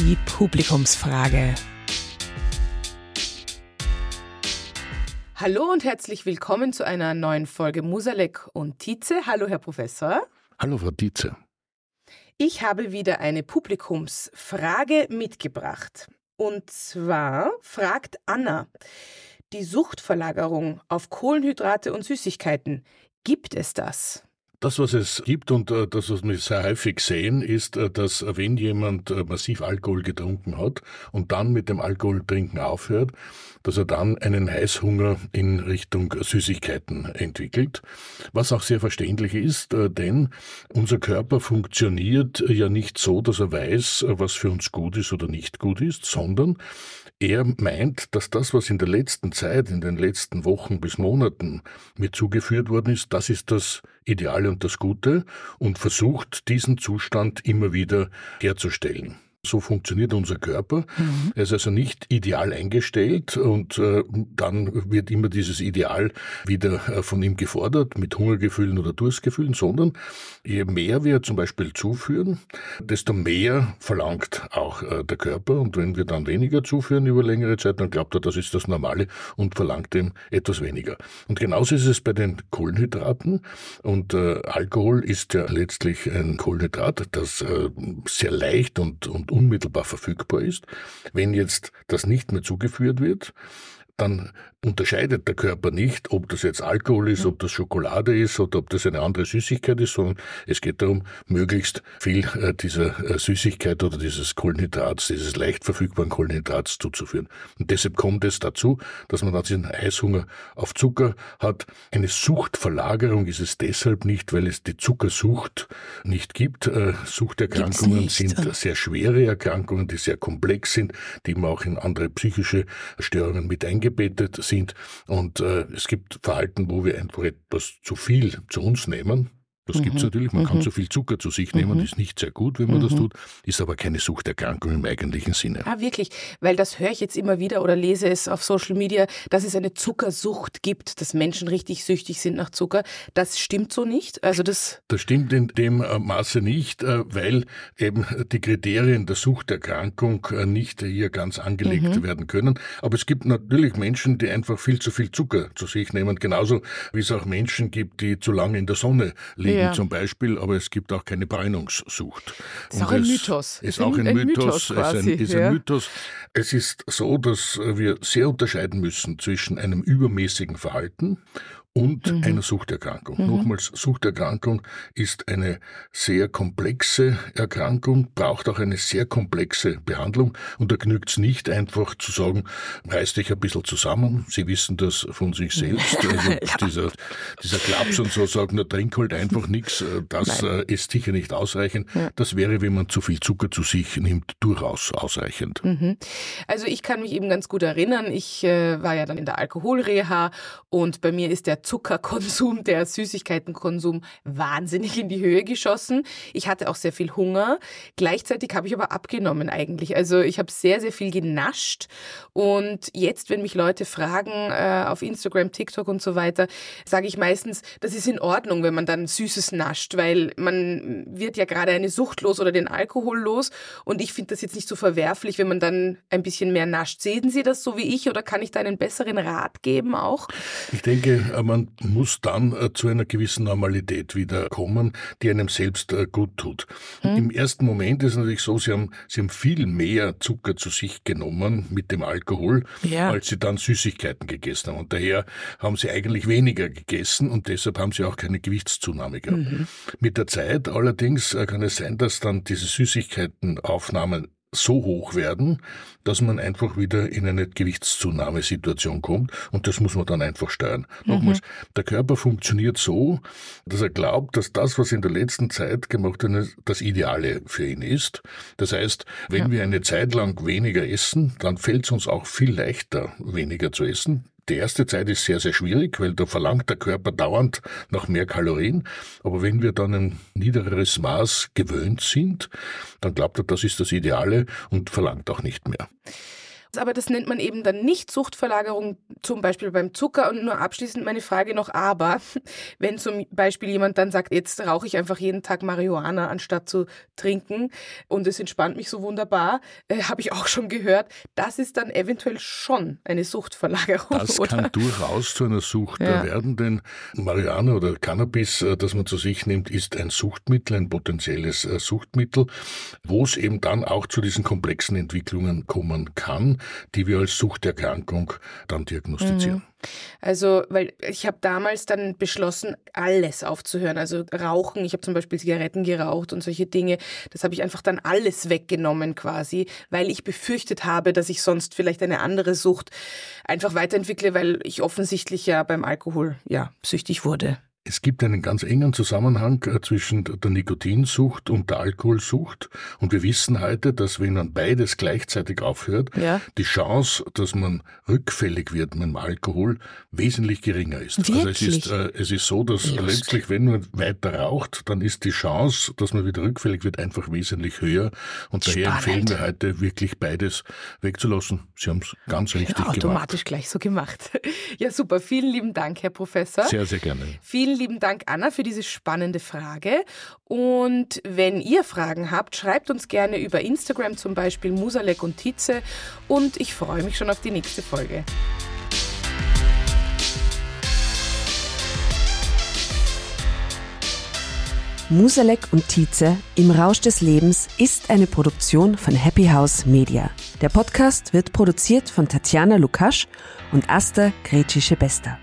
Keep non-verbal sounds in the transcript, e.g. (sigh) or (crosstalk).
die Publikumsfrage. Hallo und herzlich willkommen zu einer neuen Folge Musalek und Tietze. Hallo, Herr Professor. Hallo, Frau Tietze. Ich habe wieder eine Publikumsfrage mitgebracht. Und zwar fragt Anna, die Suchtverlagerung auf Kohlenhydrate und Süßigkeiten, gibt es das? Das, was es gibt und äh, das, was wir sehr häufig sehen, ist, äh, dass äh, wenn jemand massiv Alkohol getrunken hat und dann mit dem Alkoholtrinken aufhört, dass er dann einen Heißhunger in Richtung Süßigkeiten entwickelt, was auch sehr verständlich ist, denn unser Körper funktioniert ja nicht so, dass er weiß, was für uns gut ist oder nicht gut ist, sondern er meint, dass das, was in der letzten Zeit, in den letzten Wochen bis Monaten mir zugeführt worden ist, das ist das Ideale und das Gute und versucht, diesen Zustand immer wieder herzustellen. So funktioniert unser Körper. Mhm. Er ist also nicht ideal eingestellt und äh, dann wird immer dieses Ideal wieder äh, von ihm gefordert mit Hungergefühlen oder Durstgefühlen, sondern je mehr wir zum Beispiel zuführen, desto mehr verlangt auch äh, der Körper. Und wenn wir dann weniger zuführen über längere Zeit, dann glaubt er, das ist das Normale und verlangt ihm etwas weniger. Und genauso ist es bei den Kohlenhydraten. Und äh, Alkohol ist ja letztlich ein Kohlenhydrat, das äh, sehr leicht und, und unmittelbar verfügbar ist. Wenn jetzt das nicht mehr zugeführt wird, dann unterscheidet der Körper nicht, ob das jetzt Alkohol ist, ob das Schokolade ist oder ob das eine andere Süßigkeit ist, sondern es geht darum, möglichst viel äh, dieser äh, Süßigkeit oder dieses Kohlenhydrats, dieses leicht verfügbaren Kohlenhydrats zuzuführen. Und deshalb kommt es dazu, dass man dann diesen Heißhunger auf Zucker hat. Eine Suchtverlagerung ist es deshalb nicht, weil es die Zuckersucht nicht gibt. Äh, Suchterkrankungen sind sehr schwere Erkrankungen, die sehr komplex sind, die man auch in andere psychische Störungen mit eingebettet sind. Und äh, es gibt Verhalten, wo wir einfach etwas zu viel zu uns nehmen das mhm. gibt es natürlich. Man mhm. kann zu viel Zucker zu sich nehmen, mhm. ist nicht sehr gut, wenn man mhm. das tut, ist aber keine Suchterkrankung im eigentlichen Sinne. Ah, wirklich? Weil das höre ich jetzt immer wieder oder lese es auf Social Media, dass es eine Zuckersucht gibt, dass Menschen richtig süchtig sind nach Zucker. Das stimmt so nicht? Also das, das stimmt in dem äh, Maße nicht, äh, weil eben die Kriterien der Suchterkrankung äh, nicht hier ganz angelegt mhm. werden können. Aber es gibt natürlich Menschen, die einfach viel zu viel Zucker zu sich nehmen, genauso wie es auch Menschen gibt, die zu lange in der Sonne liegen ja. zum Beispiel, aber es gibt auch keine Bräunungssucht. Ist auch ein Mythos. Ist auch ein, ein Mythos. Mythos ist, ein, ist ja. ein Mythos. Es ist so, dass wir sehr unterscheiden müssen zwischen einem übermäßigen Verhalten und mhm. einer Suchterkrankung. Mhm. Nochmals, Suchterkrankung ist eine sehr komplexe Erkrankung, braucht auch eine sehr komplexe Behandlung und da genügt es nicht einfach zu sagen, reiß dich ein bisschen zusammen. Sie wissen das von sich (laughs) selbst. Also ja. dieser, dieser Klaps und so sagt, na trink halt einfach nichts. Das Nein. Äh, ist sicher nicht ausreichend. Ja. Das wäre, wenn man zu viel Zucker zu sich nimmt, durchaus ausreichend. Mhm. Also ich kann mich eben ganz gut erinnern, ich äh, war ja dann in der Alkoholreha und bei mir ist der Zuckerkonsum, (laughs) der Süßigkeitenkonsum wahnsinnig in die Höhe geschossen. Ich hatte auch sehr viel Hunger. Gleichzeitig habe ich aber abgenommen eigentlich. Also ich habe sehr, sehr viel genascht. Und jetzt, wenn mich Leute fragen äh, auf Instagram, TikTok und so weiter, sage ich meistens, das ist in Ordnung, wenn man dann Süßes nascht, weil man wird ja gerade eine Sucht los oder den Alkohol los. Und ich finde das jetzt nicht so verwerflich, wenn man dann ein bisschen mehr nascht. Sehen Sie das so wie ich oder kann ich da einen besseren Rat geben auch? Ich denke, man muss dann äh, zu einer gewissen Normalität wieder kommen, die einem selbst äh, gut tut. Hm. Im ersten Moment ist es natürlich so, sie haben, sie haben viel mehr Zucker zu sich genommen mit dem Alkohol, ja. als sie dann Süßigkeiten gegessen haben. Und daher haben sie eigentlich weniger gegessen und deshalb haben sie auch keine Gewichtszunahme gehabt. Mhm. Mit der Zeit allerdings äh, kann es sein, dass dann diese Süßigkeitenaufnahmen so hoch werden, dass man einfach wieder in eine Gewichtszunahmesituation kommt und das muss man dann einfach steuern. Mhm. Nochmals, der Körper funktioniert so, dass er glaubt, dass das, was in der letzten Zeit gemacht wird, das Ideale für ihn ist. Das heißt, wenn ja. wir eine Zeit lang weniger essen, dann fällt es uns auch viel leichter, weniger zu essen. Die erste Zeit ist sehr, sehr schwierig, weil da verlangt der Körper dauernd nach mehr Kalorien. Aber wenn wir dann ein niedereres Maß gewöhnt sind, dann glaubt er, das ist das Ideale und verlangt auch nicht mehr. Aber das nennt man eben dann nicht Suchtverlagerung, zum Beispiel beim Zucker. Und nur abschließend meine Frage noch, aber (laughs) wenn zum Beispiel jemand dann sagt, jetzt rauche ich einfach jeden Tag Marihuana, anstatt zu trinken und es entspannt mich so wunderbar, äh, habe ich auch schon gehört, das ist dann eventuell schon eine Suchtverlagerung. Das oder? kann durchaus zu einer Sucht ja. werden, denn Marihuana oder Cannabis, äh, das man zu sich nimmt, ist ein Suchtmittel, ein potenzielles äh, Suchtmittel, wo es eben dann auch zu diesen komplexen Entwicklungen kommen kann, die wir als Suchterkrankung dann diagnostizieren. Mhm. Also, weil ich habe damals dann beschlossen, alles aufzuhören. Also Rauchen, ich habe zum Beispiel Zigaretten geraucht und solche Dinge. Das habe ich einfach dann alles weggenommen quasi, weil ich befürchtet habe, dass ich sonst vielleicht eine andere Sucht einfach weiterentwickle, weil ich offensichtlich ja beim Alkohol ja süchtig wurde. Es gibt einen ganz engen Zusammenhang äh, zwischen der Nikotinsucht und der Alkoholsucht. Und wir wissen heute, dass wenn man beides gleichzeitig aufhört, ja. die Chance, dass man rückfällig wird mit dem Alkohol, wesentlich geringer ist. Wirklich? Also es ist, äh, es ist so, dass Just. letztlich, wenn man weiter raucht, dann ist die Chance, dass man wieder rückfällig wird, einfach wesentlich höher. Und Spannend. daher empfehlen wir heute wirklich beides wegzulassen. Sie haben es ganz richtig ja, automatisch gemacht. Automatisch gleich so gemacht. (laughs) Ja, super. Vielen lieben Dank, Herr Professor. Sehr, sehr gerne. Vielen Vielen lieben Dank, Anna, für diese spannende Frage. Und wenn ihr Fragen habt, schreibt uns gerne über Instagram zum Beispiel Musalek und Tietze. Und ich freue mich schon auf die nächste Folge. Musalek und Tietze im Rausch des Lebens ist eine Produktion von Happy House Media. Der Podcast wird produziert von Tatjana Lukasch und Asta Gretschi-Bester.